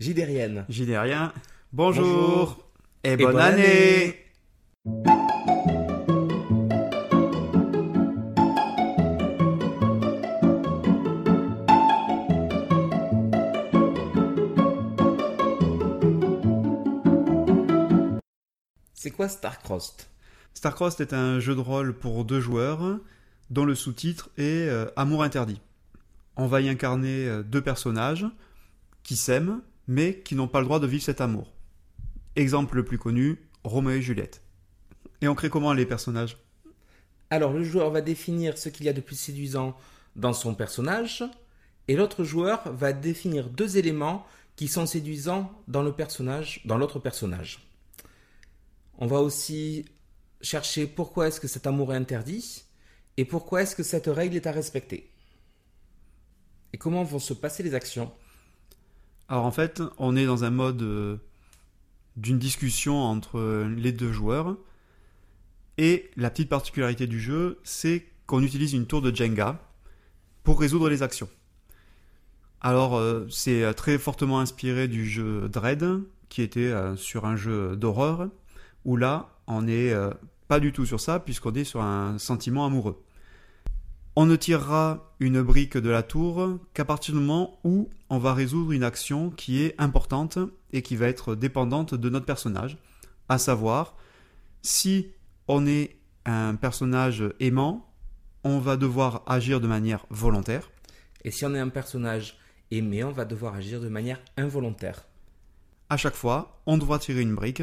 Jidérienne. Jidérien, bonjour, Bonjour. et Et bonne, bonne année. année. C'est quoi Starcrossed? Starcrossed est un jeu de rôle pour deux joueurs dont le sous-titre est euh, Amour interdit. On va y incarner euh, deux personnages qui s'aiment mais qui n'ont pas le droit de vivre cet amour. Exemple le plus connu, Roméo et Juliette. Et on crée comment les personnages? Alors, le joueur va définir ce qu'il y a de plus séduisant dans son personnage, et l'autre joueur va définir deux éléments qui sont séduisants dans le personnage, dans l'autre personnage. On va aussi chercher pourquoi est-ce que cet amour est interdit et pourquoi est-ce que cette règle est à respecter. Et comment vont se passer les actions? Alors en fait, on est dans un mode euh, d'une discussion entre les deux joueurs. Et la petite particularité du jeu, c'est qu'on utilise une tour de Jenga pour résoudre les actions. Alors euh, c'est euh, très fortement inspiré du jeu Dread, qui était sur un jeu d'horreur, où là, on n'est pas du tout sur ça, puisqu'on est sur un sentiment amoureux. On ne tirera une brique de la tour qu'à partir du moment où on va résoudre une action qui est importante et qui va être dépendante de notre personnage. À savoir, si on est un personnage aimant, on va devoir agir de manière volontaire. Et si on est un personnage aimé, on va devoir agir de manière involontaire. À chaque fois, on devra tirer une brique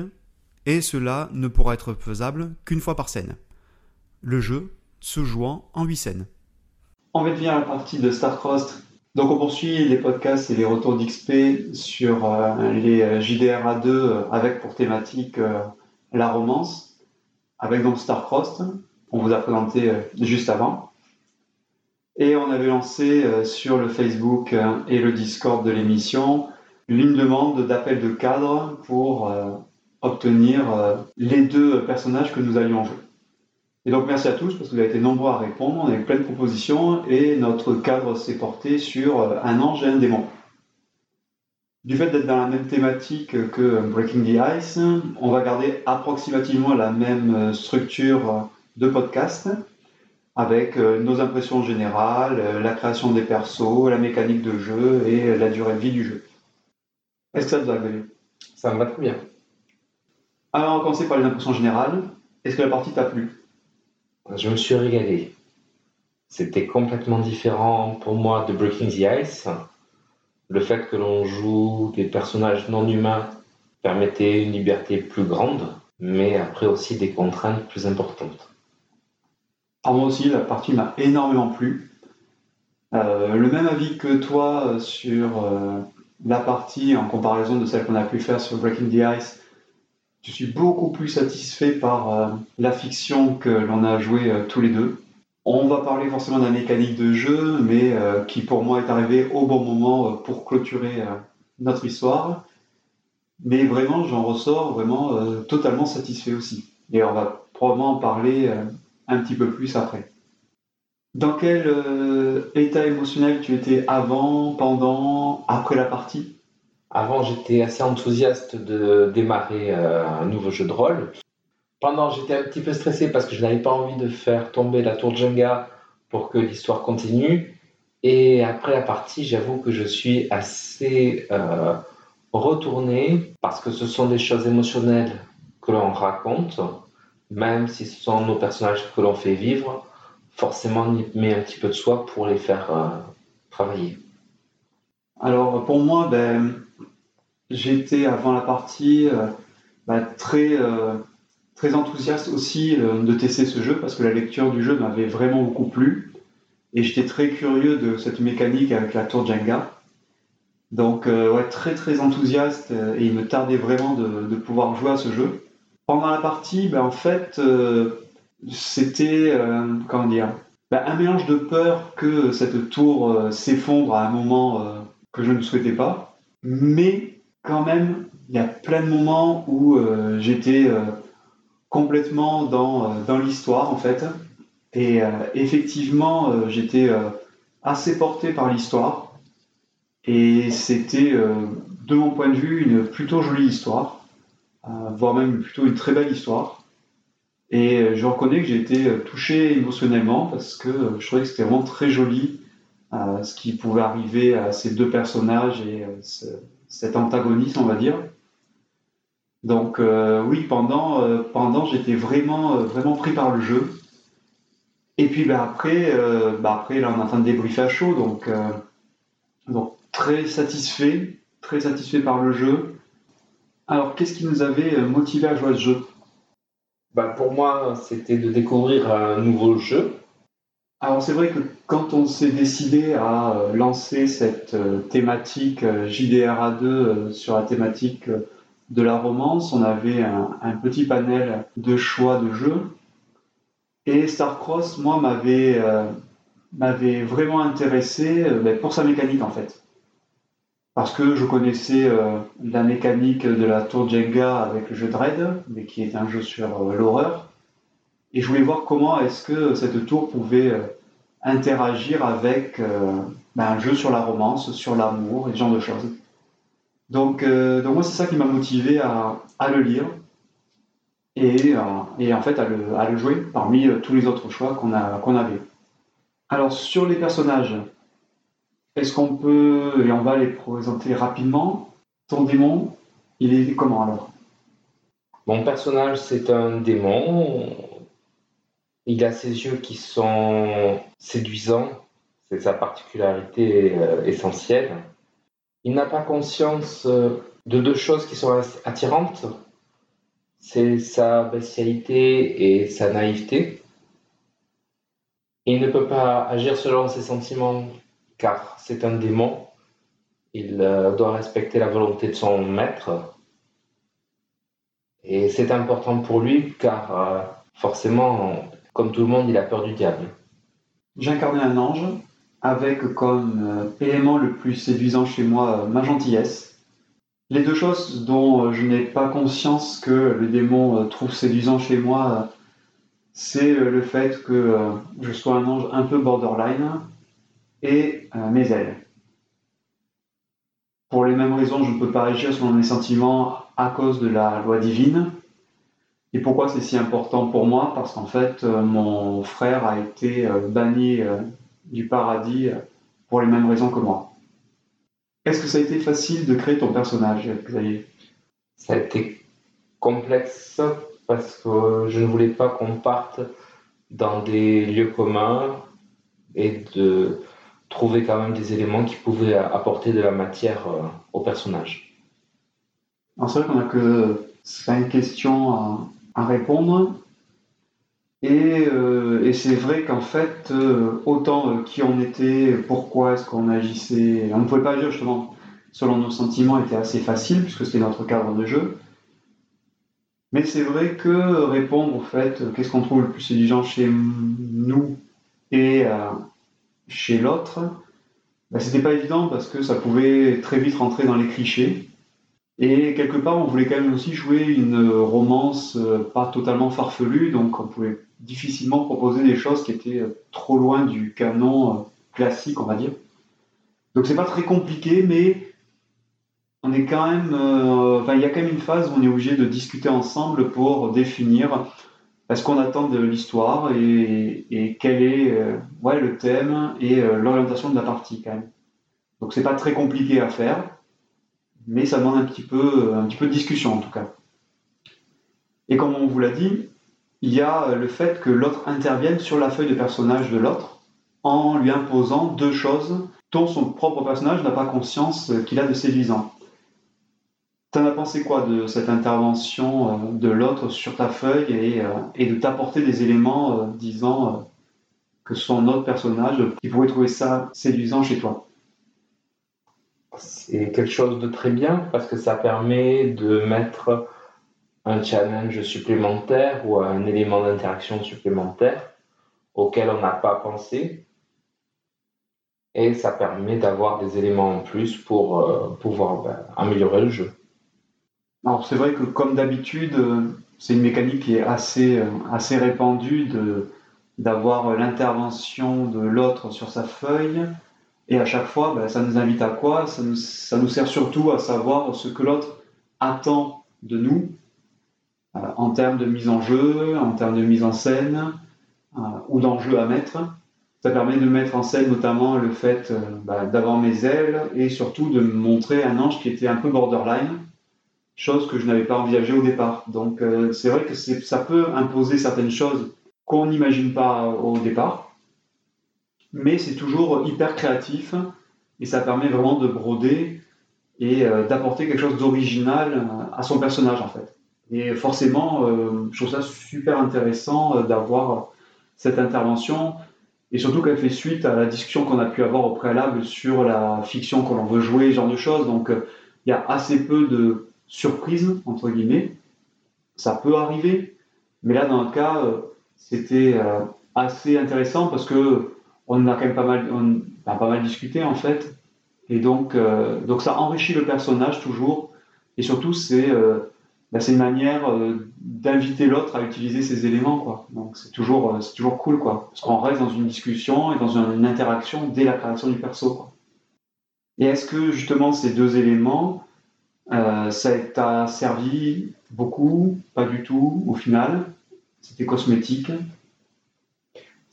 et cela ne pourra être faisable qu'une fois par scène. Le jeu se jouant en 8 scènes. On va venir à la partie de Starcrossed. Donc on poursuit les podcasts et les retours d'XP sur euh, les euh, JDRA2 euh, avec pour thématique la romance, avec donc Starcrossed, on vous a présenté juste avant. Et on avait lancé sur le Facebook et le Discord de l'émission une demande d'appel de cadre pour obtenir les deux personnages que nous allions jouer. Et donc merci à tous parce que vous avez été nombreux à répondre, on a eu plein de propositions et notre cadre s'est porté sur euh, un ange et un démon. Du fait d'être dans la même thématique que Breaking the Ice, on va garder approximativement la même euh, structure euh, de podcast avec euh, nos impressions générales, euh, la création des persos, la mécanique de jeu et euh, la durée de vie du jeu. Est-ce que ça vous a Xavier Ça me va très bien. Alors on va commencer par les impressions générales. Est-ce que la partie t'a plu? Je me suis régalé. C'était complètement différent pour moi de Breaking the Ice. Le fait que l'on joue des personnages non humains permettait une liberté plus grande, mais après aussi des contraintes plus importantes. Alors moi aussi, la partie m'a énormément plu. Euh, le même avis que toi sur euh, la partie en comparaison de celle qu'on a pu faire sur Breaking the Ice. Je suis beaucoup plus satisfait par euh, la fiction que l'on a joué euh, tous les deux. On va parler forcément de la mécanique de jeu, mais euh, qui pour moi est arrivée au bon moment pour clôturer notre histoire. Mais vraiment, j'en ressors vraiment totalement satisfait aussi. Et on va probablement en parler un petit peu plus après. Dans quel état émotionnel tu étais avant, pendant, après la partie? Avant, j'étais assez enthousiaste de démarrer euh, un nouveau jeu de rôle. Pendant, j'étais un petit peu stressé parce que je n'avais pas envie de faire tomber la tour Jenga pour que l'histoire continue. Et après la partie, j'avoue que je suis assez euh, retourné parce que ce sont des choses émotionnelles que l'on raconte, même si ce sont nos personnages que l'on fait vivre. Forcément, on y met un petit peu de soi pour les faire euh, travailler. Alors pour moi, ben, j'étais avant la partie euh, ben, très, euh, très enthousiaste aussi euh, de tester ce jeu parce que la lecture du jeu m'avait vraiment beaucoup plu et j'étais très curieux de cette mécanique avec la tour Jenga. Donc euh, ouais, très très enthousiaste et il me tardait vraiment de, de pouvoir jouer à ce jeu. Pendant la partie, ben, en fait, c'était comment dire, ben, un mélange de peur que cette tour s'effondre à un moment que je ne souhaitais pas, mais quand même, il y a plein de moments où euh, j'étais euh, complètement dans, euh, dans l'histoire en fait, et effectivement, j'étais assez porté par l'histoire, et c'était de mon point de vue, une plutôt jolie histoire, voire même plutôt une très belle histoire. Et je reconnais que j'ai été touché émotionnellement parce que je trouvais que c'était vraiment très joli ce qui pouvait arriver à ces deux personnages et cet antagonisme, on va dire. Donc euh, oui, pendant, euh, pendant j'étais vraiment, euh, vraiment pris par le jeu. Et puis bah, après, bah, après, là on est en train de débriefer à chaud, donc, donc très satisfait, très satisfait par le jeu. Alors qu'est-ce qui nous avait motivé à jouer à ce jeu? Bah, pour moi, c'était de découvrir un nouveau jeu. Alors c'est vrai que quand on s'est décidé à euh, lancer cette euh, thématique euh, JDRA2 euh, sur la thématique de la romance, on avait un, petit panel de choix de jeux. Et Starcross, moi, m'avait euh, vraiment intéressé ben, pour sa mécanique en fait. Parce que je connaissais la mécanique de la tour Jenga avec le jeu Dread, mais qui est un jeu sur l'horreur. Et je voulais voir comment est-ce que cette tour pouvait euh, interagir avec euh, ben, un jeu sur la romance, sur l'amour et ce genre de choses. Donc, euh, donc moi, c'est ça qui m'a motivé à, à le lire et, et en fait à le, à le jouer parmi tous les autres choix qu'on qu'on avait. Alors, sur les personnages, est-ce qu'on peut, et on va les présenter rapidement, ton démon, il est comment alors? Mon personnage, c'est un démon. Il a ses yeux qui sont séduisants. C'est sa particularité euh, essentielle. Il n'a pas conscience euh, de deux choses qui sont attirantes. C'est sa bestialité et sa naïveté. Il ne peut pas agir selon ses sentiments car c'est un démon. Il euh, doit respecter la volonté de son maître. Et c'est important pour lui car forcément, comme tout le monde, il a peur du diable. J'incarnais un ange avec comme euh, élément le plus séduisant chez moi euh, ma gentillesse. Les deux choses dont euh, je n'ai pas conscience que le démon trouve séduisant chez moi, c'est le fait que je sois un ange un peu borderline et mes ailes. Pour les mêmes raisons, je ne peux pas agir selon mes sentiments à cause de la loi divine. Et pourquoi c'est si important pour moi? Parce qu'en fait, euh, mon frère a été euh, banni euh, du paradis pour les mêmes raisons que moi. Est-ce que ça a été facile de créer ton personnage, Xavier? Ça a été complexe parce que je ne voulais pas qu'on parte dans des lieux communs et de trouver quand même des éléments qui pouvaient apporter de la matière au personnage. Alors c'est vrai qu'on a que cinq questions à, à répondre. Et, euh, et c'est vrai qu'en fait, euh, autant euh, qui on était, pourquoi est-ce qu'on agissait, on ne pouvait pas agir justement selon nos sentiments était assez facile puisque c'était notre cadre de jeu. Mais c'est vrai que répondre au fait qu'est-ce qu'on trouve le plus séduisant chez nous et chez l'autre, bah, c'était pas évident parce que ça pouvait très vite rentrer dans les clichés. Et quelque part, on voulait quand même aussi jouer une romance euh, pas totalement farfelue, donc on pouvait difficilement proposer des choses qui étaient euh, trop loin du canon euh, classique, on va dire. Donc c'est pas très compliqué, mais on est quand même, euh, il y a quand même une phase où on est obligé de discuter ensemble pour définir ce qu'on attend de l'histoire et, quel est euh, ouais, le thème et euh, l'orientation de la partie quand même. Donc c'est pas très compliqué à faire mais ça demande un petit peu, un petit peu de discussion en tout cas. Et comme on vous l'a dit, il y a le fait que l'autre intervienne sur la feuille de personnage de l'autre en lui imposant deux choses dont son propre personnage n'a pas conscience qu'il a de séduisant. T'en as pensé quoi de cette intervention euh, de l'autre sur ta feuille et, euh, de t'apporter des éléments euh, disant euh, que son autre personnage qui pourrait trouver ça séduisant chez toi? C'est quelque chose de très bien parce que ça permet de mettre un challenge supplémentaire ou un élément d'interaction supplémentaire auquel on n'a pas pensé. Et ça permet d'avoir des éléments en plus pour euh, pouvoir ben, améliorer le jeu. Alors c'est vrai que comme d'habitude, euh, c'est une mécanique qui est assez, euh, assez répandue d'avoir l'intervention de l'autre sur sa feuille Et à chaque fois, ben, ça nous invite à quoi? Ça nous, sert surtout à savoir ce que l'autre attend de nous euh, en termes de mise en jeu, en termes de mise en scène euh, ou d'enjeu à mettre. Ça permet de mettre en scène notamment le fait euh, ben, d'avoir mes ailes et surtout de montrer un ange qui était un peu borderline, chose que je n'avais pas envisagée au départ. Donc c'est vrai que ça peut imposer certaines choses qu'on n'imagine pas au départ mais c'est toujours hyper créatif et ça permet vraiment de broder et euh, d'apporter quelque chose d'original euh, à son personnage en fait. Et forcément, euh, je trouve ça super intéressant d'avoir cette intervention et surtout qu'elle fait suite à la discussion qu'on a pu avoir au préalable sur la fiction que l'on veut jouer, ce genre de choses. Donc il y a assez peu de surprises, entre guillemets. Ça peut arriver, mais là dans le cas, c'était assez intéressant parce que on a quand même pas mal, discuté en fait. Et donc, euh, donc ça enrichit le personnage toujours. Et surtout, c'est euh, bah, une manière euh, d'inviter l'autre à utiliser ces éléments. Quoi. Donc c'est toujours, toujours cool. Quoi. Parce qu'on reste dans une discussion et dans une, interaction dès la création du perso. Et est-ce que justement ces deux éléments, ça t'a servi beaucoup, pas du tout au final? C'était cosmétique?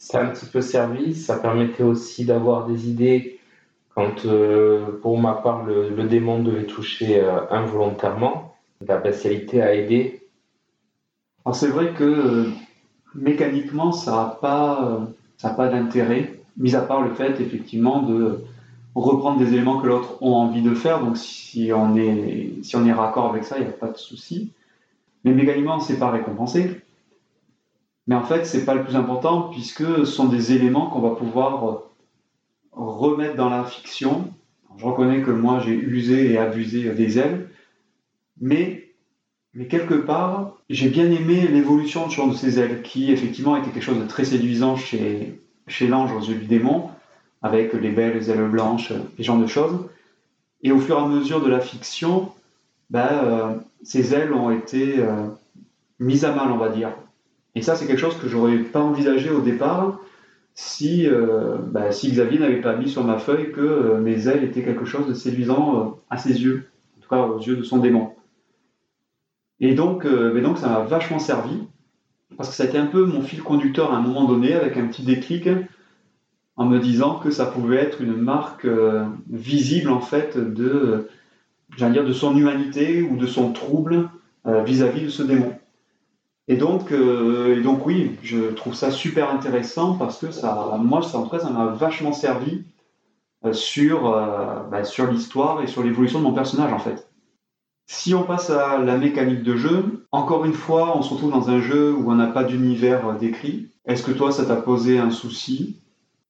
Ça a un petit peu servi. Ça permettait aussi d'avoir des idées quand, euh, pour ma part, le, démon devait toucher euh, involontairement. La bestialité a aidé. Alors c'est vrai que euh, mécaniquement, ça n'a pas, ça pas d'intérêt, mis à part le fait effectivement de reprendre des éléments que l'autre a envie de faire. Donc si on est, si on est raccord avec ça, il n'y a pas de souci. Mais mécaniquement, c'est pas récompensé. Mais en fait, c'est pas le plus important puisque ce sont des éléments qu'on va pouvoir euh, remettre dans la fiction. Je reconnais que moi, j'ai usé et abusé des ailes, mais, mais quelque part, j'ai bien aimé l'évolution de ces ailes qui, effectivement, était quelque chose de très séduisant chez, chez l'ange aux yeux du démon, avec les belles ailes blanches, et genre de choses. Et au fur et à mesure de la fiction, euh, ces ailes ont été euh, mises à mal, on va dire. Et ça, c'est quelque chose que j'aurais pas envisagé au départ si, euh, bah, Xavier n'avait pas mis sur ma feuille que euh, mes ailes étaient quelque chose de séduisant euh, à ses yeux, en tout cas aux yeux de son démon. Et donc, mais donc ça m'a vachement servi, parce que ça a été un peu mon fil conducteur à un moment donné, avec un petit déclic, en me disant que ça pouvait être une marque visible en fait de, dire, de son humanité ou de son trouble vis-à-vis -vis de ce démon. Et donc, euh, et donc oui, je trouve ça super intéressant parce que ça, moi, ça, en ça m'a vachement servi euh, sur, euh, bah, sur l'histoire et sur l'évolution de mon personnage en fait. Si on passe à la mécanique de jeu, encore une fois, on se retrouve dans un jeu où on n'a pas d'univers décrit. Est-ce que toi, ça t'a posé un souci?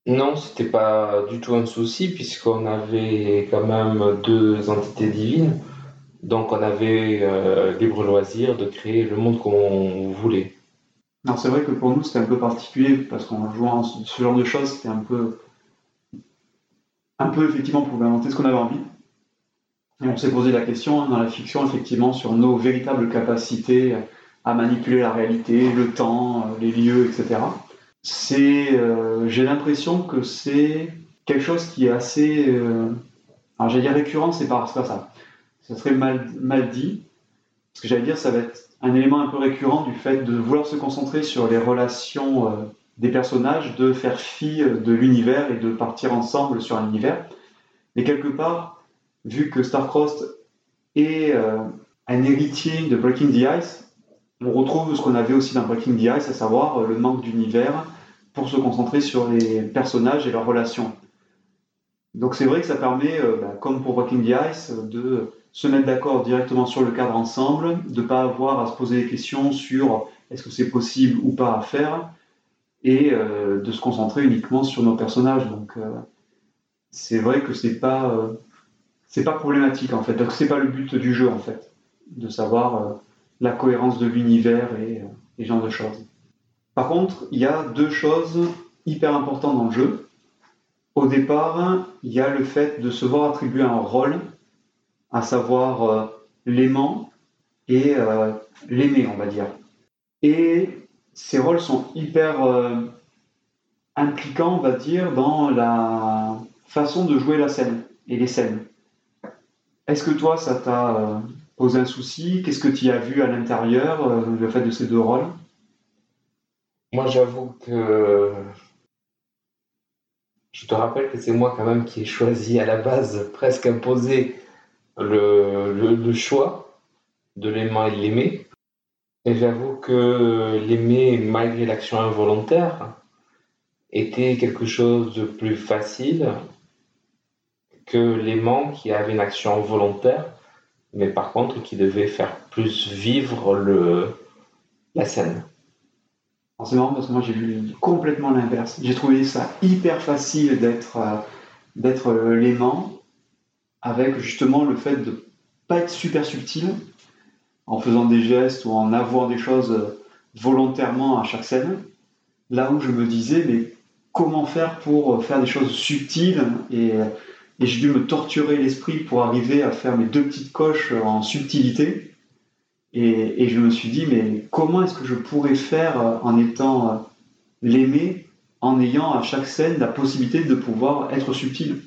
Non, c'était pas du tout un souci puisqu'on avait quand même deux entités divines. Donc on avait euh, libre loisir de créer le monde qu'on voulait. Alors c'est vrai que pour nous c'était un peu particulier parce qu'en jouant ce genre de choses c'était un peu un peu effectivement pour inventer ce qu'on avait envie. Et on s'est posé la question hein, dans la fiction effectivement sur nos véritables capacités à manipuler la réalité, le temps, les lieux, etc. C'est, euh, j'ai l'impression que c'est quelque chose qui est assez, euh, alors j'allais dire récurrent, c'est pas, pas ça ça serait mal, mal dit. Ce que j'allais dire, ça va être un élément un peu récurrent du fait de vouloir se concentrer sur les relations euh, des personnages, de faire fi de l'univers et de partir ensemble sur un univers. Mais quelque part, vu que Starcrossed est euh, un héritier de Breaking the Ice, on retrouve ce qu'on avait aussi dans Breaking the Ice, à savoir euh, le manque d'univers pour se concentrer sur les personnages et leurs relations. Donc c'est vrai que ça permet, bah, comme pour Breaking the Ice, de se mettre d'accord directement sur le cadre ensemble, de ne pas avoir à se poser des questions sur est-ce que c'est possible ou pas à faire, et euh, de se concentrer uniquement sur nos personnages. Donc euh, c'est vrai que c'est pas euh, c'est pas problématique en fait. Donc c'est pas le but du jeu en fait, de savoir la cohérence de l'univers et, ce genre de choses. Par contre, il y a deux choses hyper importantes dans le jeu. Au départ, il y a le fait de se voir attribuer un rôle à savoir euh, l'aimant et euh, l'aimer, on va dire. Et ces rôles sont hyper euh, impliquants, on va dire, dans la, façon de jouer la scène et les scènes. Est-ce que toi, ça t'a posé un souci? Qu'est-ce que tu as vu à l'intérieur, le fait de ces deux rôles? Moi, j'avoue que je te rappelle que c'est moi quand même qui ai choisi à la base, presque imposé, le, le, choix de l'aimant et de l'aimer. Et j'avoue que l'aimer, malgré l'action involontaire, était quelque chose de plus facile que l'aimant qui avait une action volontaire, mais par contre qui devait faire plus vivre le, la scène. C'est marrant parce que moi j'ai vu complètement l'inverse. J'ai trouvé ça hyper facile d'être euh, d'être euh, l'aimant avec justement le fait de pas être super subtil en faisant des gestes ou en avouant des choses euh, volontairement à chaque scène. Là où je me disais mais comment faire pour faire des choses subtiles et, et j'ai dû me torturer l'esprit pour arriver à faire mes deux petites coches en subtilité. Et, je me suis dit, mais comment est-ce que je pourrais faire euh, en étant euh, l'aimé, en ayant à chaque scène la possibilité de pouvoir être subtil?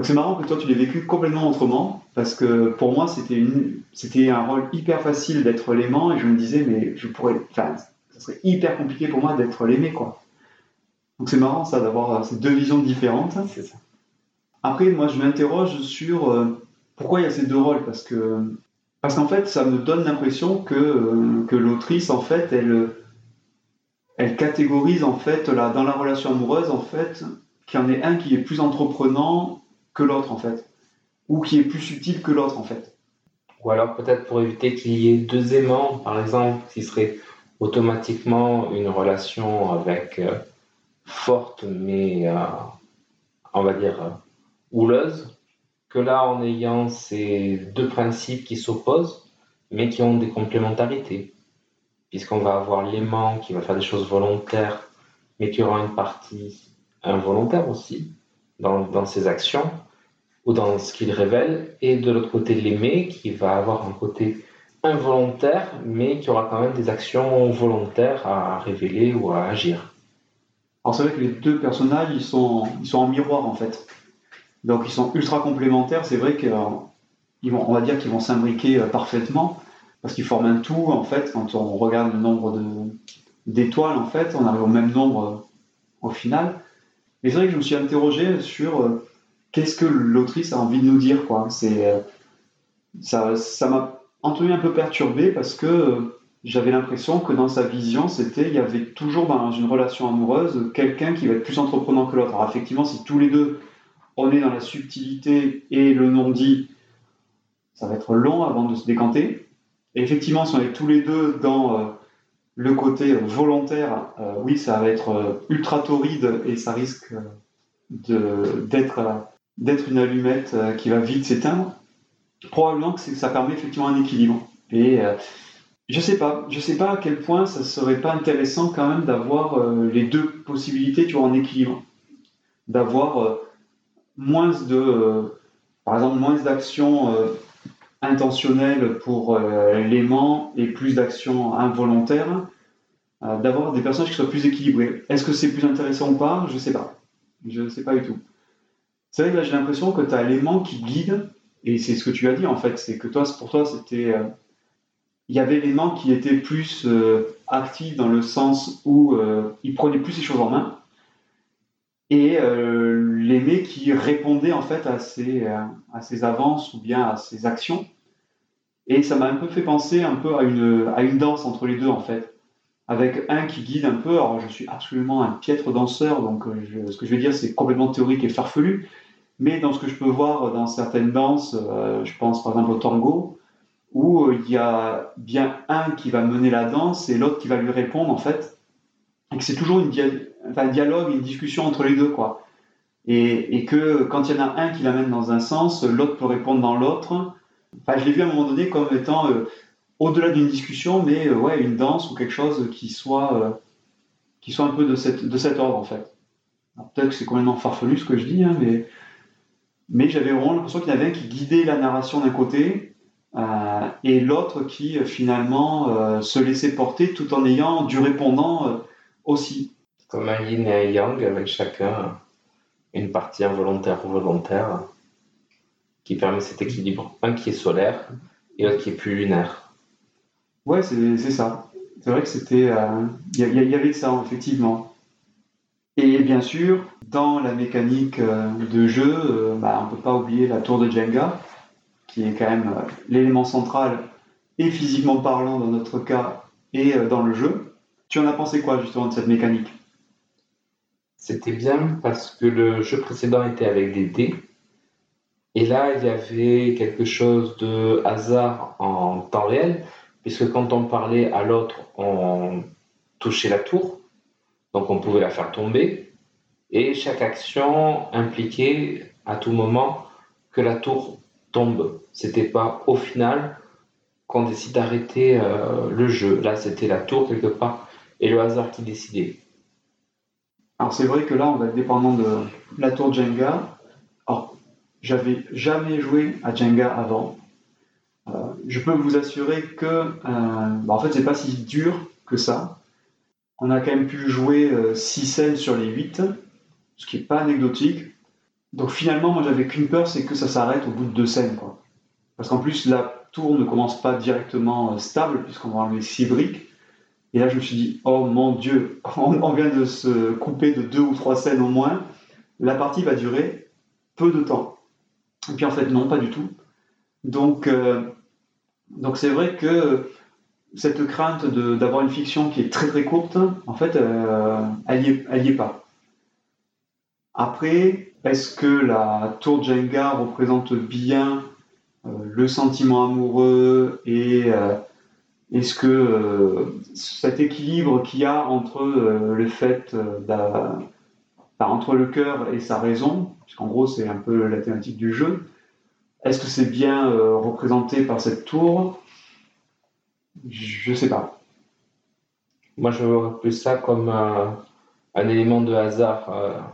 Donc c'est marrant que toi tu l'aies vécu complètement autrement, parce que pour moi c'était, un rôle hyper facile d'être l'aimant, et je me disais, mais je pourrais, enfin, ça serait hyper compliqué pour moi d'être l'aimé, quoi. Donc c'est marrant ça, d'avoir euh, ces deux visions différentes. C'est ça. Après, moi je m'interroge sur pourquoi il y a ces deux rôles, parce que parce qu'en fait, ça me donne l'impression que, euh, que l'autrice, en fait, elle, elle catégorise, en fait, là, dans la relation amoureuse, en fait, qu'il y en ait un qui est plus entreprenant que l'autre, en fait. Ou qui est plus subtil que l'autre, en fait. Ou alors peut-être pour éviter qu'il y ait deux aimants, par exemple, qui serait automatiquement une relation avec euh, forte, mais euh, on va dire houleuse que là, en ayant ces deux principes qui s'opposent, mais qui ont des complémentarités, puisqu'on va avoir l'aimant qui va faire des choses volontaires, mais qui aura une partie involontaire aussi dans, ses actions ou dans ce qu'il révèle, et de l'autre côté l'aimé qui va avoir un côté involontaire, mais qui aura quand même des actions volontaires à révéler ou à agir. Alors c'est vrai que les deux personnages, ils sont, ils sont en miroir en fait. Donc ils sont ultra complémentaires. C'est vrai qu'ils vont, on va dire qu'ils vont s'imbriquer euh, parfaitement parce qu'ils forment un tout. En fait, quand on regarde le nombre d'étoiles, en fait, on arrive au même nombre euh, au final. Mais c'est vrai que je me suis interrogé sur euh, qu'est-ce que l'autrice a envie de nous dire. Quoi. C'est, ça, ça m'a entendu un peu perturbé parce que j'avais l'impression que dans sa vision, c'était il y avait toujours dans une relation amoureuse quelqu'un qui va être plus entreprenant que l'autre. Alors effectivement, si tous les deux on est dans la subtilité et le non-dit, ça va être long avant de se décanter. Et effectivement, si on est tous les deux dans euh, le côté volontaire, euh, oui, ça va être euh, ultra torride et ça risque d'être une allumette qui va vite s'éteindre. Probablement que ça permet effectivement un équilibre. Et je sais pas, je sais pas à quel point ça serait pas intéressant quand même d'avoir les deux possibilités, tu vois, en équilibre. D'avoir moins de, euh, par exemple, moins d'actions euh, intentionnelles pour euh, l'aimant et plus d'actions involontaires, d'avoir des personnages qui soient plus équilibrés. Est-ce que c'est plus intéressant ou pas? Je ne sais pas. Je ne sais pas du tout. C'est vrai que là, j'ai l'impression que tu as l'aimant qui guide, et c'est ce que tu as dit en fait, c'est que toi, pour toi, c'était. il y avait l'aimant qui était plus actif dans le sens où il prenait plus les choses en main, et euh, l'aimé qui répondait en fait à ses, euh, à ses avances ou bien à ses actions. Et ça m'a un peu fait penser un peu à une, à une danse entre les deux en fait, avec un qui guide un peu. Alors je suis absolument un piètre danseur, donc euh, ce que je vais dire c'est complètement théorique et farfelu, mais dans ce que je peux voir dans certaines danses, je pense par exemple au tango, où il y a bien un qui va mener la danse et l'autre qui va lui répondre en fait, et que c'est toujours un dialogue, une discussion entre les deux, quoi. Et, que quand il y en a un qui l'amène dans un sens, l'autre peut répondre dans l'autre. Enfin, je l'ai vu à un moment donné comme étant euh, au-delà d'une discussion, mais euh, ouais, une danse ou quelque chose qui soit, euh, qui soit un peu de, cette, de cet ordre, en fait. Peut-être que c'est complètement farfelu ce que je dis, hein, mais, mais j'avais vraiment l'impression qu'il y en avait un qui guidait la narration d'un côté et l'autre qui finalement se laissait porter tout en ayant du répondant aussi comme un yin et un yang avec chacun une partie involontaire ou volontaire qui permet cet équilibre. Un qui est solaire et l'autre qui est plus lunaire. Ouais, c'est ça. C'est vrai que c'était. Il y, y, avait ça, effectivement. Et bien sûr, dans la mécanique de jeu, bah, on ne peut pas oublier la tour de Jenga, qui est quand même l'élément central, et physiquement parlant dans notre cas, et dans le jeu. Tu en as pensé quoi justement de cette mécanique? C'était bien parce que le jeu précédent était avec des dés. Et là, il y avait quelque chose de hasard en temps réel, puisque quand on parlait à l'autre, on touchait la tour, donc on pouvait la faire tomber. Et chaque action impliquait à tout moment que la tour tombe. C'était pas au final qu'on décide d'arrêter euh, le jeu. Là, c'était la tour quelque part et le hasard qui décidait. Alors c'est vrai que là, on va être dépendant de la tour Jenga. Alors, j'avais jamais joué à Jenga avant. Euh, je peux vous assurer que, euh, bah, en fait, c'est pas si dur que ça. On a quand même pu jouer 6 euh, scènes sur les 8, ce qui n'est pas anecdotique. Donc finalement, moi j'avais qu'une peur, c'est que ça s'arrête au bout de deux scènes. Parce qu'en plus, la tour ne commence pas directement stable, puisqu'on va enlever 6 briques. Et là, je me suis dit, oh mon Dieu, on, vient de se couper de deux ou trois scènes au moins. La partie va durer peu de temps. Et puis en fait, non, pas du tout. Donc, euh, donc c'est vrai que cette crainte d'avoir une fiction qui est très très courte, en fait, euh, elle n'y est, pas. Après, est-ce que la tour Jenga représente bien euh, le sentiment amoureux et est-ce que euh, cet équilibre qu'il y a entre euh, le fait euh, entre le cœur et sa raison, puisqu'en gros c'est un peu la thématique du jeu, est-ce que c'est bien représenté par cette tour? Je ne sais pas. Moi je vois plus ça comme un, élément de hasard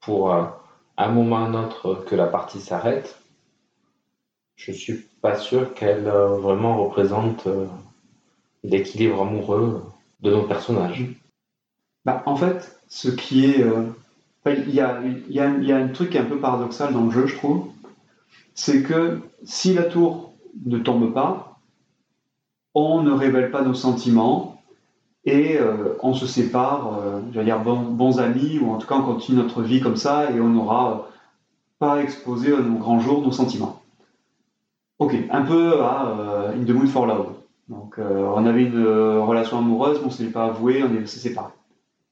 pour un moment ou un autre que la partie s'arrête. Je suis pas sûr qu'elle euh, vraiment représente euh, l'équilibre amoureux de nos personnages. Bah, en fait, ce qui est. Euh, il y, a, y, a, y, a, un truc un peu paradoxal dans le jeu, je trouve. C'est que si la tour ne tombe pas, on ne révèle pas nos sentiments et on se sépare, je dire, bons amis, ou en tout cas on continue notre vie comme ça et on n'aura pas exposé à nos grands jours nos sentiments. Ok, un peu à euh, In the Mood for Love. Donc, euh, on avait une euh, relation amoureuse, on ne s'est pas avoué, on s'est séparés.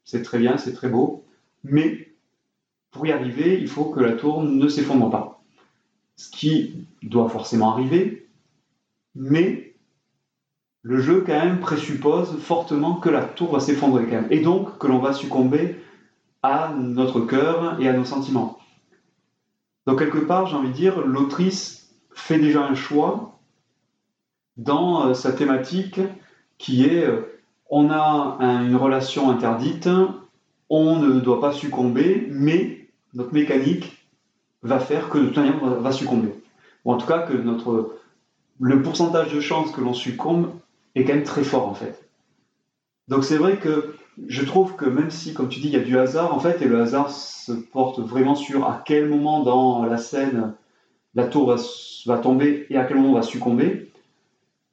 C'est très bien, c'est très beau, mais pour y arriver, il faut que la tour ne s'effondre pas. Ce qui doit forcément arriver, mais le jeu quand même présuppose fortement que la tour va s'effondrer quand même, et donc que l'on va succomber à notre cœur et à nos sentiments. Donc quelque part, j'ai envie de dire, l'autrice fait déjà un choix dans euh, sa thématique qui est euh, on a une relation interdite, on ne doit pas succomber, mais notre mécanique va faire que de toute va succomber. Ou en tout cas que notre, le pourcentage de chances que l'on succombe est quand même très fort en fait. Donc c'est vrai que je trouve que même si, comme tu dis, il y a du hasard en fait, et le hasard se porte vraiment sur à quel moment dans la scène la tour va, tomber et à quel moment on va succomber.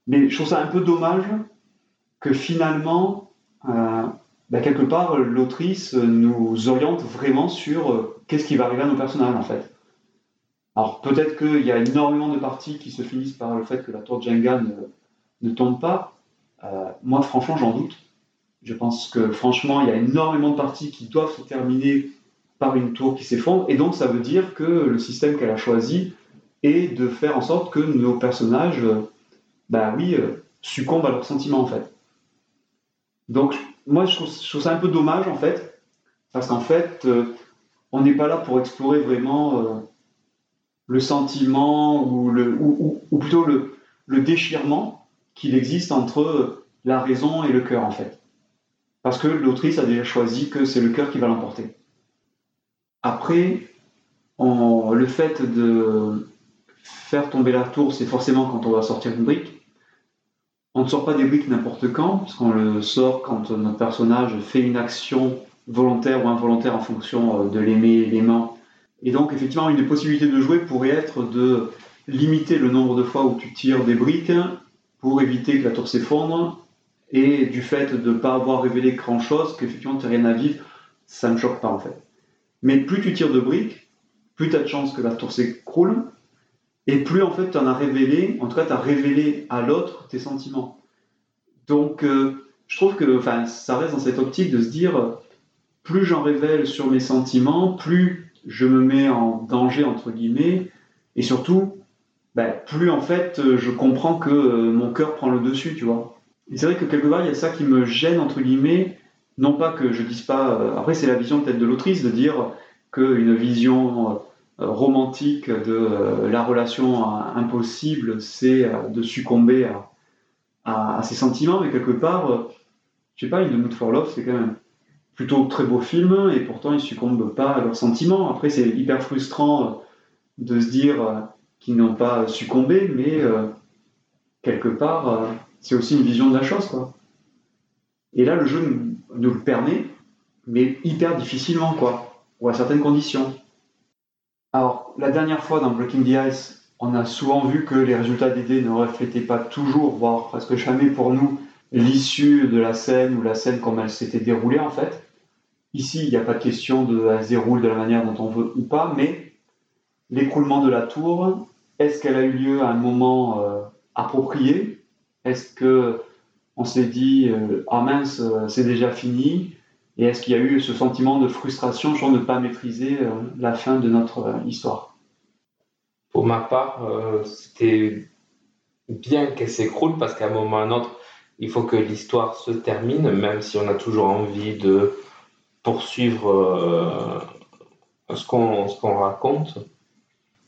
Mais je trouve ça un peu dommage que finalement, euh, bah, quelque part, l'autrice nous oriente vraiment sur euh, qu'est-ce qui va arriver à nos personnages en fait. Alors peut-être qu'il y a énormément de parties qui se finissent par le fait que la tour Jenga ne, tombe pas. Euh, moi, franchement, j'en doute. Je pense que franchement, il y a énormément de parties qui doivent se terminer par une tour qui s'effondre. Et donc, ça veut dire que le système qu'elle a choisi et de faire en sorte que nos personnages, bah oui, euh, succombent à leurs sentiments en fait. Donc moi je trouve, ça un peu dommage en fait, parce qu'en fait euh, on n'est pas là pour explorer vraiment euh, le sentiment ou, plutôt le, le déchirement qu'il existe entre la raison et le cœur en fait. Parce que l'autrice a déjà choisi que c'est le cœur qui va l'emporter. Après, le fait de, faire tomber la tour, c'est forcément quand on va sortir une brique. On ne sort pas des briques n'importe quand, parce qu'on le sort quand notre personnage fait une action volontaire ou involontaire en fonction de l'aimer l'aimant. Et donc, effectivement, une des possibilités de jouer pourrait être de limiter le nombre de fois où tu tires des briques pour éviter que la tour s'effondre. Et du fait de ne pas avoir révélé grand-chose, qu'effectivement tu n'as rien à vivre, ça ne choque pas en fait. Mais plus tu tires de briques, plus tu as de chances que la tour s'écroule, et plus en fait tu en as révélé, en tout cas tu as révélé à l'autre tes sentiments. Donc euh, je trouve que ça reste dans cette optique de se dire, plus j'en révèle sur mes sentiments, plus je me mets en danger entre guillemets, et surtout, ben, plus en fait je comprends que euh, mon cœur prend le dessus, tu vois. Et c'est vrai que quelque part il y a ça qui me gêne entre guillemets, non pas que je dise pas, euh, après c'est la vision peut-être de l'autrice de dire qu'une vision romantique de euh, la relation impossible, c'est de succomber à, ses sentiments, mais quelque part, je sais pas, une Mood for Love, c'est quand même plutôt très beau film, et pourtant ils succombent pas à leurs sentiments. Après, c'est hyper frustrant de se dire qu'ils n'ont pas succombé, mais quelque part, c'est aussi une vision de la chose, quoi. Et là, le jeu nous le permet, mais hyper difficilement, quoi, ou à certaines conditions. Alors, la dernière fois dans Breaking the Ice, on a souvent vu que les résultats des dés ne reflétaient pas toujours, voire presque jamais pour nous, l'issue de la scène ou la scène comme elle s'était déroulée en fait. Ici, il n'y a pas de question de se déroule de la manière dont on veut ou pas, mais l'écroulement de la tour, est-ce qu'elle a eu lieu à un moment euh, approprié? Est-ce que on s'est dit euh, ah mince, euh, c'est déjà fini Et est-ce qu'il y a eu ce sentiment de frustration, genre de ne pas maîtriser euh, la fin de notre histoire? Pour ma part, c'était bien qu'elle s'écroule parce qu'à un moment ou à un autre, il faut que l'histoire se termine, même si on a toujours envie de poursuivre ce qu'on raconte.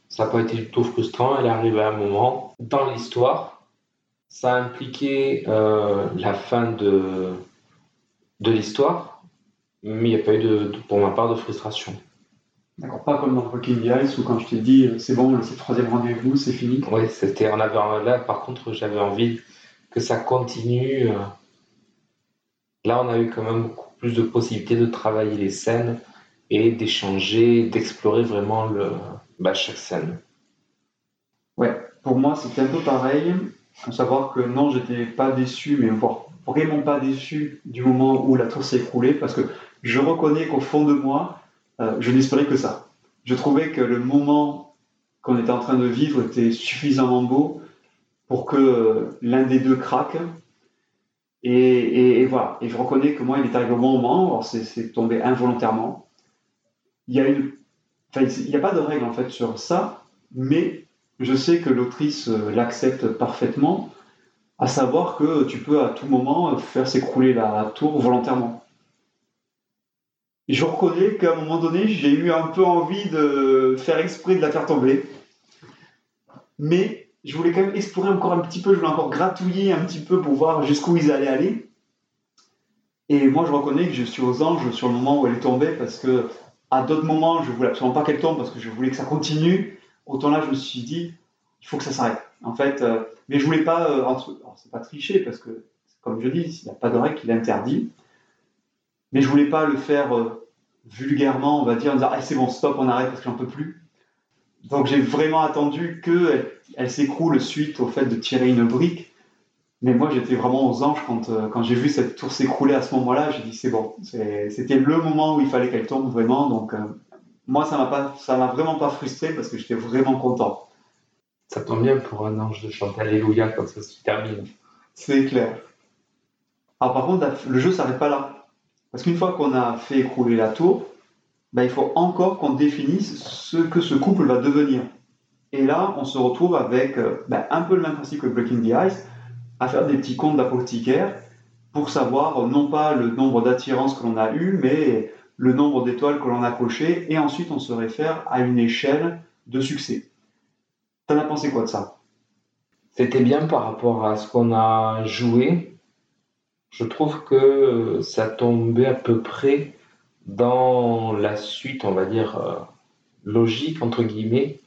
Ça n'a pas été du tout frustrant. Elle est à un moment dans l'histoire ça a euh, la fin de l'histoire, mais il n'y a pas eu, de, pour ma part, de frustration. D'accord, pas comme dans Breaking the Ice où quand je t'ai dit euh, c'est bon, c'est le troisième rendez-vous, c'est fini. Oui, c'était, on avait, là par contre j'avais envie que ça continue. Euh. Là on a eu quand même beaucoup plus de possibilités de travailler les scènes et d'échanger, d'explorer vraiment le, bah, chaque scène. Ouais, pour moi c'était un peu pareil faut savoir que non, j'étais pas déçu, mais vraiment pas déçu du moment où la tour s'est écroulée, parce que je reconnais qu'au fond de moi, euh, je n'espérais que ça. Je trouvais que le moment qu'on était en train de vivre était suffisamment beau pour que l'un des deux craque. Et, voilà. Et je reconnais que moi, il est arrivé au bon moment, alors c'est tombé involontairement. Il y a n'y a pas de règle en fait sur ça, mais je sais que l'autrice euh, l'accepte parfaitement, à savoir que tu peux à tout moment faire s'écrouler la tour volontairement. Je reconnais qu'à un moment donné, j'ai eu un peu envie de faire exprès de la faire tomber. Mais je voulais quand même explorer encore un petit peu, je voulais encore gratouiller un petit peu pour voir jusqu'où ils allaient aller. Et moi, je reconnais que je suis aux anges sur le moment où elle est tombée parce que à d'autres moments, je voulais absolument pas qu'elle tombe parce que je voulais que ça continue. Autant là, je me suis dit, il faut que ça s'arrête. En fait, euh, mais je voulais pas, euh, entre... c'est pas tricher parce que, comme je dis, il n'y a pas de règle qui l'interdit. Mais je voulais pas le faire euh, vulgairement, on va dire, en disant, ah, c'est bon, stop, on arrête parce que j'en peux plus. Donc j'ai vraiment attendu qu'elle elle, s'écroule suite au fait de tirer une brique. Mais moi, j'étais vraiment aux anges quand, quand j'ai vu cette tour s'écrouler à ce moment-là. J'ai dit, c'est bon, c'était le moment où il fallait qu'elle tombe vraiment. Donc, moi, ça m'a pas, ça m'a vraiment pas frustré parce que j'étais vraiment content. Ça tombe bien pour un ange de chanter Alléluia quand ça se termine. C'est clair. Alors par contre, le jeu s'arrête pas là. Parce qu'une fois qu'on a fait écrouler la tour, ben, il faut encore qu'on définisse ce que ce couple va devenir. Et là, on se retrouve avec euh, ben, un peu le même principe que Breaking the Ice, à faire des petits comptes d'apothicaire pour savoir non pas le nombre d'attirances que l'on a eu, mais le nombre d'étoiles que l'on a cochées, et ensuite on se réfère à une échelle de succès. T'en as pensé quoi de ça? C'était bien par rapport à ce qu'on a joué. Je trouve que ça tombait à peu près dans la suite, on va dire, euh, logique, entre guillemets,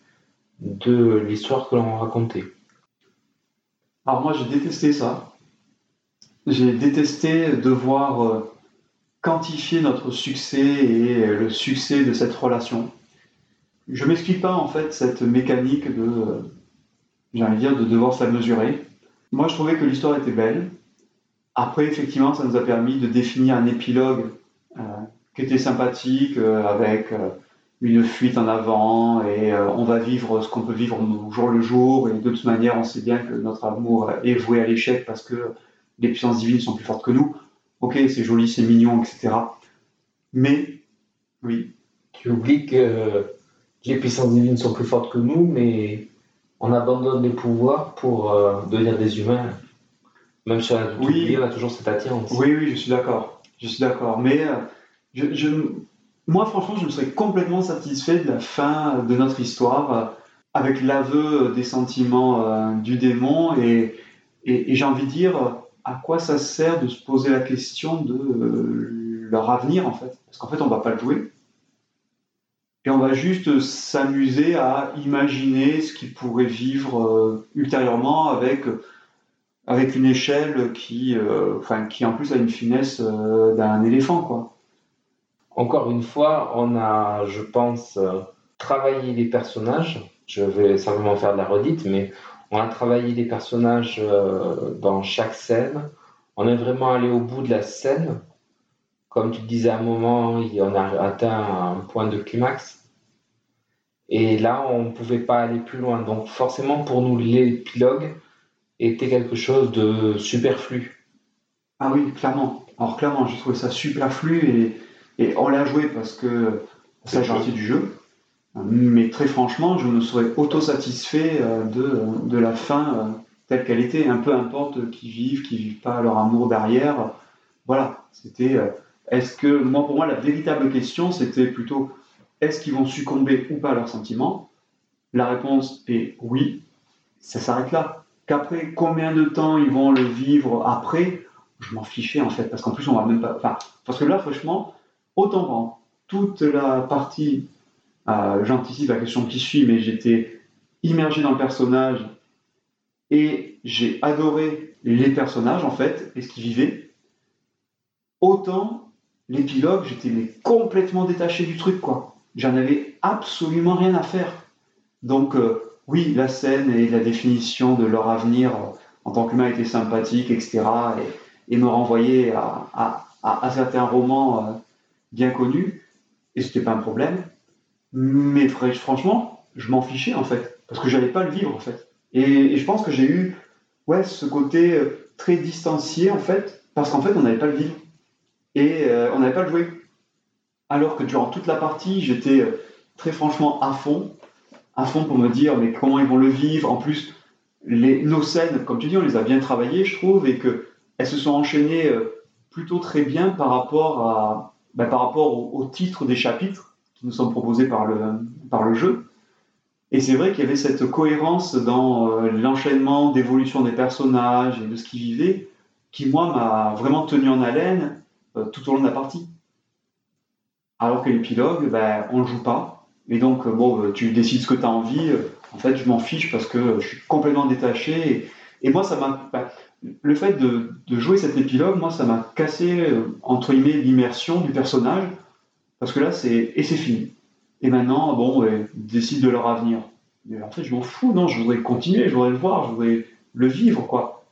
de l'histoire que l'on racontait. Alors moi j'ai détesté ça. J'ai détesté devoir euh, quantifier notre succès et le succès de cette relation. Je m'explique pas en fait cette mécanique de, j'ai envie de dire, de devoir la mesurer. Moi, je trouvais que l'histoire était belle. Après, effectivement, ça nous a permis de définir un épilogue euh, qui était sympathique, euh, avec euh, une fuite en avant, et on va vivre ce qu'on peut vivre jour le jour, et de toute manière, on sait bien que notre amour est voué à l'échec parce que les puissances divines sont plus fortes que nous. Ok, c'est joli, c'est mignon, etc. Mais, oui. Tu oublies que les puissances divines sont plus fortes que nous, mais on abandonne les pouvoirs pour devenir des humains. Même si on a, oui. on a toujours cette attirance. Oui, oui, je suis d'accord. Je suis d'accord. Mais euh, je, moi, franchement, je me serais complètement satisfait de la fin de notre histoire euh, avec l'aveu des sentiments du démon et, et, j'ai envie de dire à quoi ça sert de se poser la question de leur avenir en fait? Parce qu'en fait, on va pas le jouer et on va juste s'amuser à imaginer ce qu'ils pourraient vivre euh, ultérieurement avec, avec une échelle qui, euh, enfin, qui en plus a une finesse euh, d'un éléphant. Quoi. Encore une fois, on a, je pense, travaillé les personnages. Je vais simplement faire de la redite, mais on a travaillé les personnages dans chaque scène. On est vraiment allé au bout de la scène comme tu disais à un moment, on a atteint un point de climax. Et là, on ne pouvait pas aller plus loin. Donc forcément, pour nous, l'épilogue était quelque chose de superflu. Ah oui, clairement. Alors clairement, j'ai trouvé ça superflu et, et on l'a joué parce que ça fait partie du jeu. Mais très franchement, je me serais auto-satisfait euh, de, de, la fin euh, telle qu'elle était. Un peu importe qui vivent, qui vivent pas leur amour derrière. Voilà, c'était. Euh, est-ce que moi, pour moi, la véritable question, c'était plutôt est-ce qu'ils vont succomber ou pas à leurs sentiments? La réponse est oui, ça s'arrête là. Qu'après, combien de temps ils vont le vivre après Je m'en fichais en fait, parce qu'en plus, on va même pas. Parce que là, franchement, autant prendre toute la partie. Euh, j'anticipe la question qui suit, mais j'étais immergé dans le personnage et j'ai adoré les personnages en fait et ce qu'ils vivaient. Autant l'épilogue, j'étais complètement détaché du truc quoi j'en avais absolument rien à faire. Donc euh, oui, la scène et la définition de leur avenir euh, en tant qu'humain était sympathique, etc. Et, me renvoyait à, certains romans euh, bien connus, et c'était pas un problème. Mais franchement, je m'en fichais en fait, parce que j'allais pas le vivre en fait. Et, je pense que j'ai eu ouais, ce côté très distancié en fait, parce qu'en fait on n'allait pas le vivre. Et on n'avait pas le jouer alors que durant toute la partie, j'étais euh, très franchement à fond, à fond pour me dire mais comment ils vont le vivre. En plus, les, nos scènes, comme tu dis, on les a bien travaillées, je trouve, et qu'elles se sont enchaînées euh, plutôt très bien par rapport, à, bah, par rapport au, titre des chapitres qui nous sont proposés par le, par le jeu. Et c'est vrai qu'il y avait cette cohérence dans euh, l'enchaînement d'évolution des personnages et de ce qu'ils vivaient, qui moi m'a vraiment tenu en haleine tout au long de la partie. Alors que l'épilogue, ben, on ne joue pas. Et donc, euh, bon, euh, tu décides ce que tu as envie. Euh, en fait, je m'en fiche parce que je suis complètement détaché. Et, moi, ça m'a. Ben, le fait de, jouer cet épilogue, moi, ça m'a cassé, entre guillemets, l'immersion du personnage. Parce que là, c'est. Et c'est fini. Et maintenant, bon, décide de leur avenir. Mais en fait, je m'en fous, non, je voudrais continuer, je voudrais le voir, je voudrais le vivre, quoi.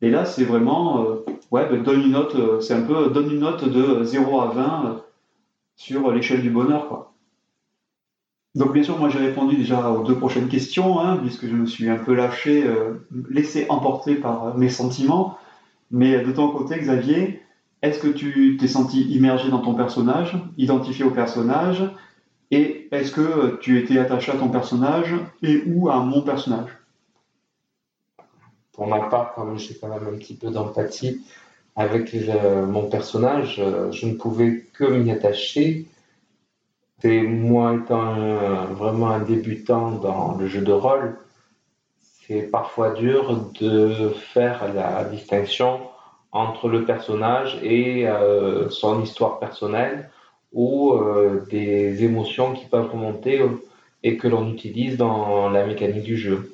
Et là, c'est vraiment. ouais, ben, donne une note, c'est un peu. Donne une note de 0 à 20 sur l'échelle du bonheur. Quoi. Donc bien sûr, moi j'ai répondu déjà aux deux prochaines questions, hein, puisque je me suis un peu lâché, euh, laissé emporter par euh, mes sentiments. Mais de ton côté, Xavier, est-ce que tu t'es senti immergé dans ton personnage, identifié au personnage, et est-ce que tu étais attaché à ton personnage et ou à mon personnage? Pour ma part, comme j'ai quand même un petit peu d'empathie, avec mon personnage, euh, je ne pouvais que m'y attacher. Et moi étant vraiment un débutant dans le jeu de rôle, c'est parfois dur de faire la distinction entre le personnage et euh, son histoire personnelle ou euh, des émotions qui peuvent remonter et que l'on utilise dans la mécanique du jeu.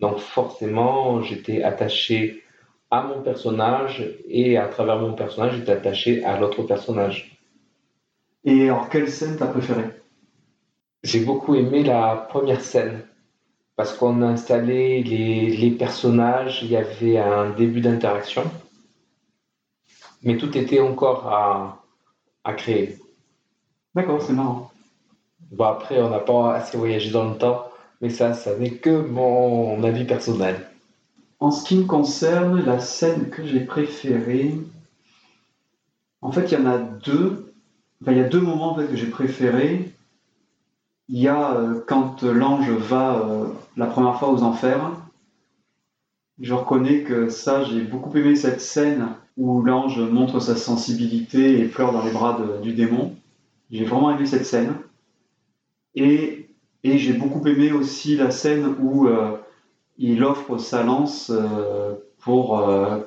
Donc forcément, j'étais attaché à mon personnage et à travers mon personnage, j'étais attaché à l'autre personnage. Et alors, quelle scène t'as préférée J'ai beaucoup aimé la première scène parce qu'on a installé les, les personnages, il y avait un début d'interaction, mais tout était encore à, à créer. D'accord, c'est marrant. Bon, après, on n'a pas assez voyagé dans le temps, mais ça, ça n'est que mon avis personnel. En ce qui me concerne, la scène que j'ai préférée, en fait, il y en a deux. Il y a deux moments que j'ai préférés. Il y a euh, quand l'ange va euh, la première fois aux enfers. Je reconnais que ça, j'ai beaucoup aimé cette scène où l'ange montre sa sensibilité et pleure dans les bras du démon. J'ai vraiment aimé cette scène. Et, j'ai beaucoup aimé aussi la scène où euh, il offre sa lance pour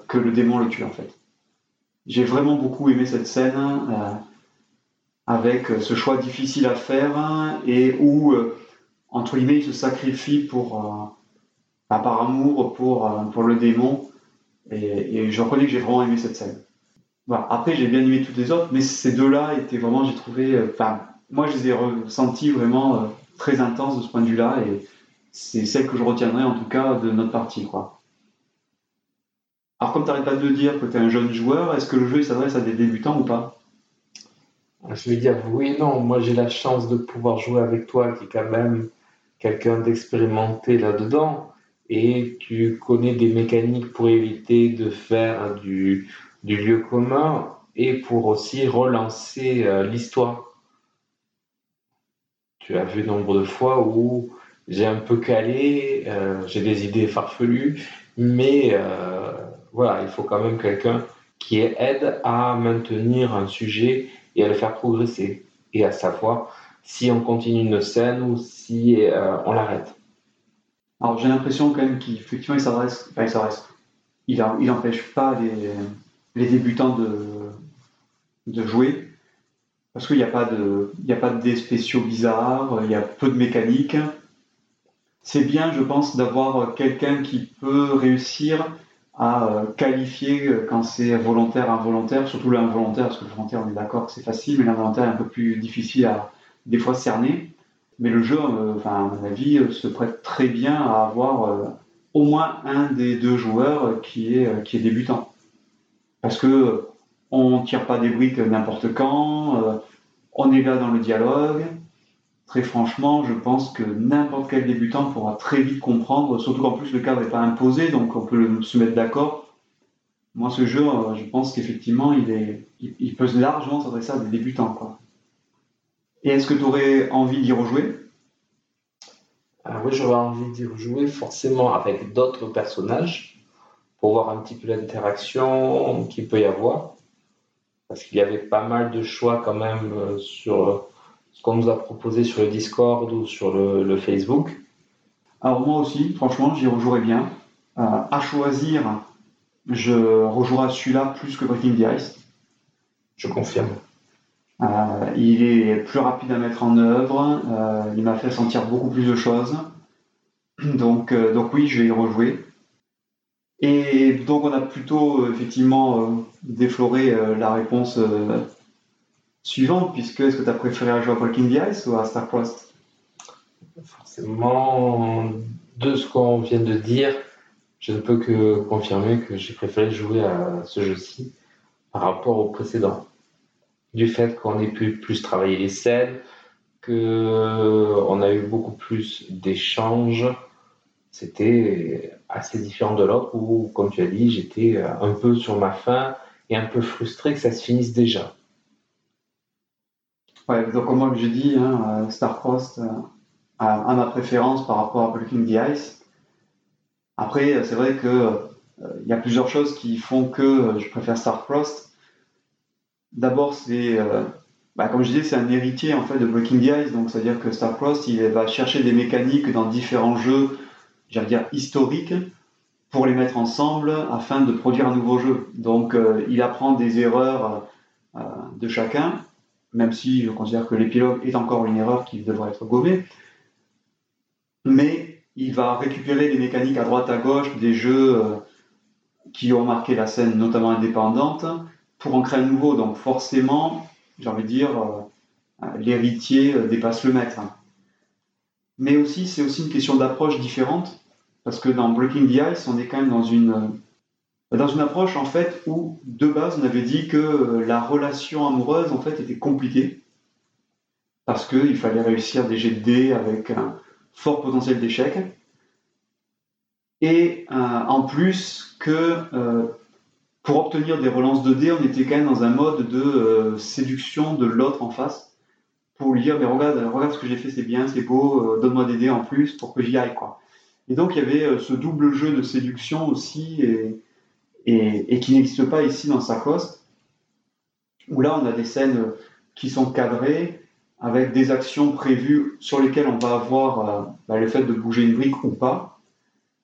que le démon le tue en fait. J'ai vraiment beaucoup aimé cette scène avec ce choix difficile à faire et où, euh, entre guillemets, il se sacrifie pour, euh, bah, par amour pour, euh, le démon. Et, je reconnais que j'ai vraiment aimé cette scène. Voilà. Après, j'ai bien aimé toutes les autres, mais ces deux-là étaient vraiment, j'ai trouvé, euh, enfin, moi je les ai ressentis vraiment euh, très intenses de ce point de vue-là, et c'est celle que je retiendrai en tout cas de notre partie, quoi. Alors, comme tu n'arrêtes pas de dire que tu es un jeune joueur, est-ce que le jeu s'adresse à des débutants ou pas? Je vais dire oui non. Moi, j'ai la chance de pouvoir jouer avec toi, qui est quand même quelqu'un d'expérimenté là-dedans. Et tu connais des mécaniques pour éviter de faire du, du lieu commun et pour aussi relancer euh, l'histoire. Tu as vu nombre de fois où j'ai un peu calé, euh, j'ai des idées farfelues, mais euh, voilà, il faut quand même quelqu'un qui aide à maintenir un sujet et à le faire progresser et à savoir si on continue une scène ou si euh, on l'arrête. Alors, j'ai l'impression quand même qu'effectivement, il s'adresse, il s'adresse, il pas les, débutants de, de jouer, parce qu'il n'y a pas de, il dés spéciaux bizarres, il y a peu de mécanique. C'est bien, je pense, d'avoir quelqu'un qui peut réussir à euh, qualifier euh, quand c'est volontaire, involontaire, surtout l'involontaire, parce que le volontaire, on est d'accord que c'est facile, mais l'involontaire est un peu plus difficile à des fois cerner. Mais le jeu, euh, enfin, à mon avis, se prête très bien à avoir au moins un des deux joueurs qui est, qui est débutant. Parce que on tire pas des briques n'importe quand, on est là dans le dialogue. Très franchement, je pense que n'importe quel débutant pourra très vite comprendre, surtout qu'en plus le cadre n'est pas imposé, donc on peut se mettre d'accord. Moi, ce jeu, euh, je pense qu'effectivement, il, peut largement s'adresser à des débutants. Et est-ce que tu aurais envie d'y rejouer? Alors oui, j'aurais envie d'y rejouer forcément avec d'autres personnages pour voir un petit peu l'interaction qu'il peut y avoir. Parce qu'il y avait pas mal de choix quand même euh, sur euh, ce qu'on nous a proposé sur le Discord ou sur le, le Facebook. Alors moi aussi, franchement, j'y rejouerais bien. Euh, à choisir, je rejouerai celui-là plus que Breaking the Ice. Je confirme. Euh, il est plus rapide à mettre en œuvre, euh, il m'a fait sentir beaucoup plus de choses. Donc, donc oui, je vais y rejouer. Et donc on a plutôt effectivement défloré la réponse suivante, puisque est-ce que tu as préféré jouer à Breaking the ou à Starcrossed Forcément, de ce qu'on vient de dire, je ne peux que confirmer que j'ai préféré jouer à ce jeu-ci par rapport au précédent. Du fait qu'on ait pu plus travailler les scènes, qu'on a eu beaucoup plus d'échanges, c'était assez différent de l'autre où, comme tu as dit, j'étais un peu sur ma faim et un peu frustré que ça se finisse déjà. Ouais, donc comme j'ai dit, hein, euh, Starcrossed euh, a, ma préférence par rapport à Breaking the Ice. Après, euh, c'est vrai que il y a plusieurs choses qui font que je préfère Starcrossed. D'abord, c'est, bah, comme je disais, c'est un héritier en fait de Breaking the Ice, donc c'est-à-dire que Starcrossed, il va chercher des mécaniques dans différents jeux, j'allais dire historiques, pour les mettre ensemble afin de produire un nouveau jeu. Donc, il apprend des erreurs de chacun même si je considère que l'épilogue est encore une erreur qui devrait être gommée. Mais il va récupérer des mécaniques à droite à gauche des jeux euh, qui ont marqué la scène, notamment indépendante, pour en créer un nouveau. Donc forcément, j'ai envie de dire, euh, l'héritier euh, dépasse le maître. Mais aussi, c'est aussi une question d'approche différente, parce que dans Breaking the Ice, on est quand même dans une, dans une approche en fait où de base on avait dit que la relation amoureuse en fait était compliquée, parce qu'il fallait réussir des jets de dés avec un fort potentiel d'échec. Et euh, en plus que pour obtenir des relances de dés, on était quand même dans un mode de euh, séduction de l'autre en face pour lui dire mais regarde, regarde ce que j'ai fait, c'est bien, c'est beau, euh, donne-moi des dés en plus pour que j'y aille quoi. Et donc il y avait euh, ce double jeu de séduction aussi et, qui n'existe pas ici dans Sarkost, où là on a des scènes qui sont cadrées avec des actions prévues sur lesquelles on va avoir bah, le fait de bouger une brique ou pas,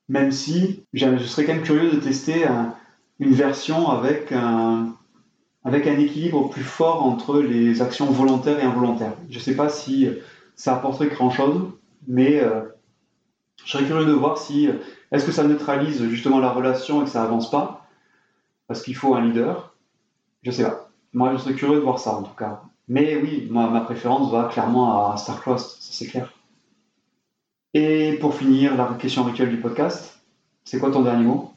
même si je serais quand même curieux de tester un une version avec un, avec un équilibre plus fort entre les actions volontaires et involontaires. Je ne sais pas si ça apporterait grand-chose, mais euh, je serais curieux de voir si est-ce que ça neutralise justement la relation et que ça avance pas, parce qu'il faut un leader. Je sais pas. Moi, je serais curieux de voir ça en tout cas. Mais oui, moi, ma préférence va clairement à Starcross, ça c'est clair. Et pour finir, la question rituelle du podcast, c'est quoi ton dernier mot?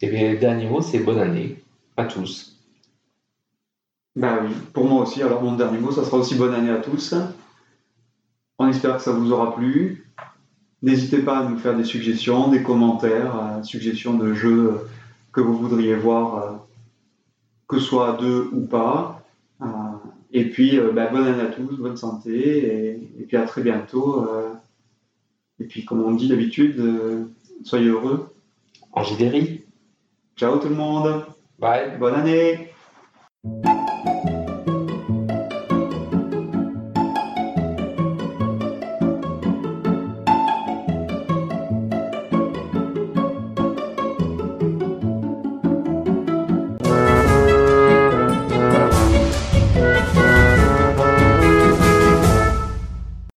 Et bien, le dernier mot, c'est bonne année à tous. Ben oui, pour moi aussi. Alors, mon dernier mot, ça sera aussi bonne année à tous. On espère que ça vous aura plu. N'hésitez pas à nous faire des suggestions, des commentaires, euh, suggestions de jeux que vous voudriez voir, euh, que ce soit à deux ou pas. Euh, et puis, ben, bonne année à tous, bonne santé, et, puis à très bientôt. et puis, comme on dit d'habitude, soyez heureux. En Ciao tout le monde. Bye. Bonne année.